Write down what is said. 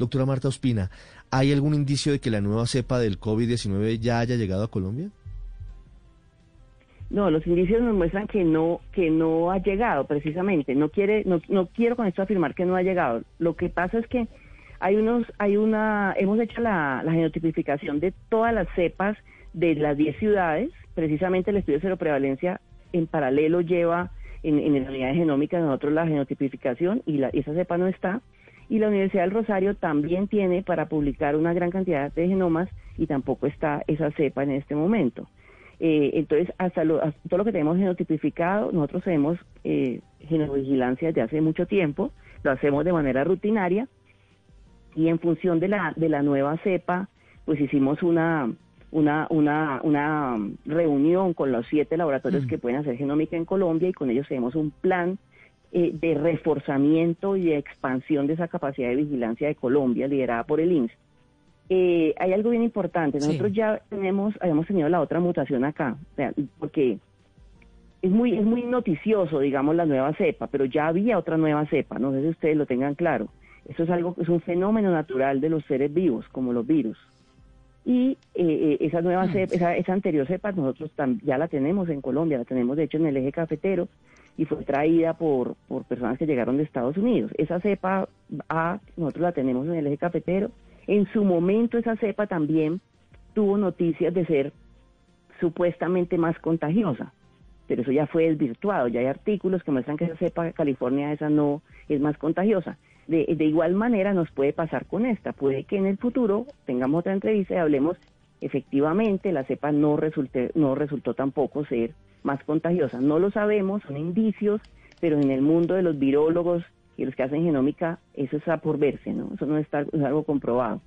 Doctora Marta Ospina, ¿hay algún indicio de que la nueva cepa del COVID-19 ya haya llegado a Colombia? No, los indicios nos muestran que no que no ha llegado precisamente. No quiere no, no quiero con esto afirmar que no ha llegado. Lo que pasa es que hay unos hay una hemos hecho la, la genotipificación de todas las cepas de las 10 ciudades. Precisamente el estudio de seroprevalencia en paralelo lleva en, en la unidad de genómica nosotros la genotipificación y la, esa cepa no está. Y la Universidad del Rosario también tiene para publicar una gran cantidad de genomas y tampoco está esa cepa en este momento. Eh, entonces, hasta, todo lo que tenemos genotipificado, nosotros hacemos eh, genovigilancia desde hace mucho tiempo, lo hacemos de manera rutinaria y en función de la, de la nueva cepa, pues hicimos una, una, una, una reunión con los siete laboratorios mm. que pueden hacer genómica en Colombia y con ellos tenemos un plan eh, de reforzamiento y de expansión de esa capacidad de vigilancia de Colombia, liderada por el INSS. Eh, hay algo bien importante. Nosotros ya tenemos, habíamos tenido la otra mutación acá, porque es muy, es muy noticioso, digamos, la nueva cepa, pero ya había otra nueva cepa. No sé si ustedes lo tengan claro. Eso es algo, es un fenómeno natural de los seres vivos, como los virus. Y eh, eh, esa nueva mm. cepa, esa, anterior cepa, nosotros ya la tenemos en Colombia, la tenemos de hecho en el eje cafetero y fue traída por, por personas que llegaron de Estados Unidos. Esa cepa A, nosotros la tenemos en el eje cafetero en su momento esa cepa también tuvo noticias de ser supuestamente más contagiosa, pero eso ya fue desvirtuado, ya hay artículos que muestran que esa cepa California esa no es más contagiosa. De, igual manera nos puede pasar con esta, puede que en el futuro tengamos otra entrevista y hablemos efectivamente la cepa no, resulte, no resultó tampoco ser más contagiosa. No lo sabemos, son indicios, pero en el mundo de los virólogos y los que hacen genómica, eso está por verse, ¿no? Eso no está, es algo comprobado.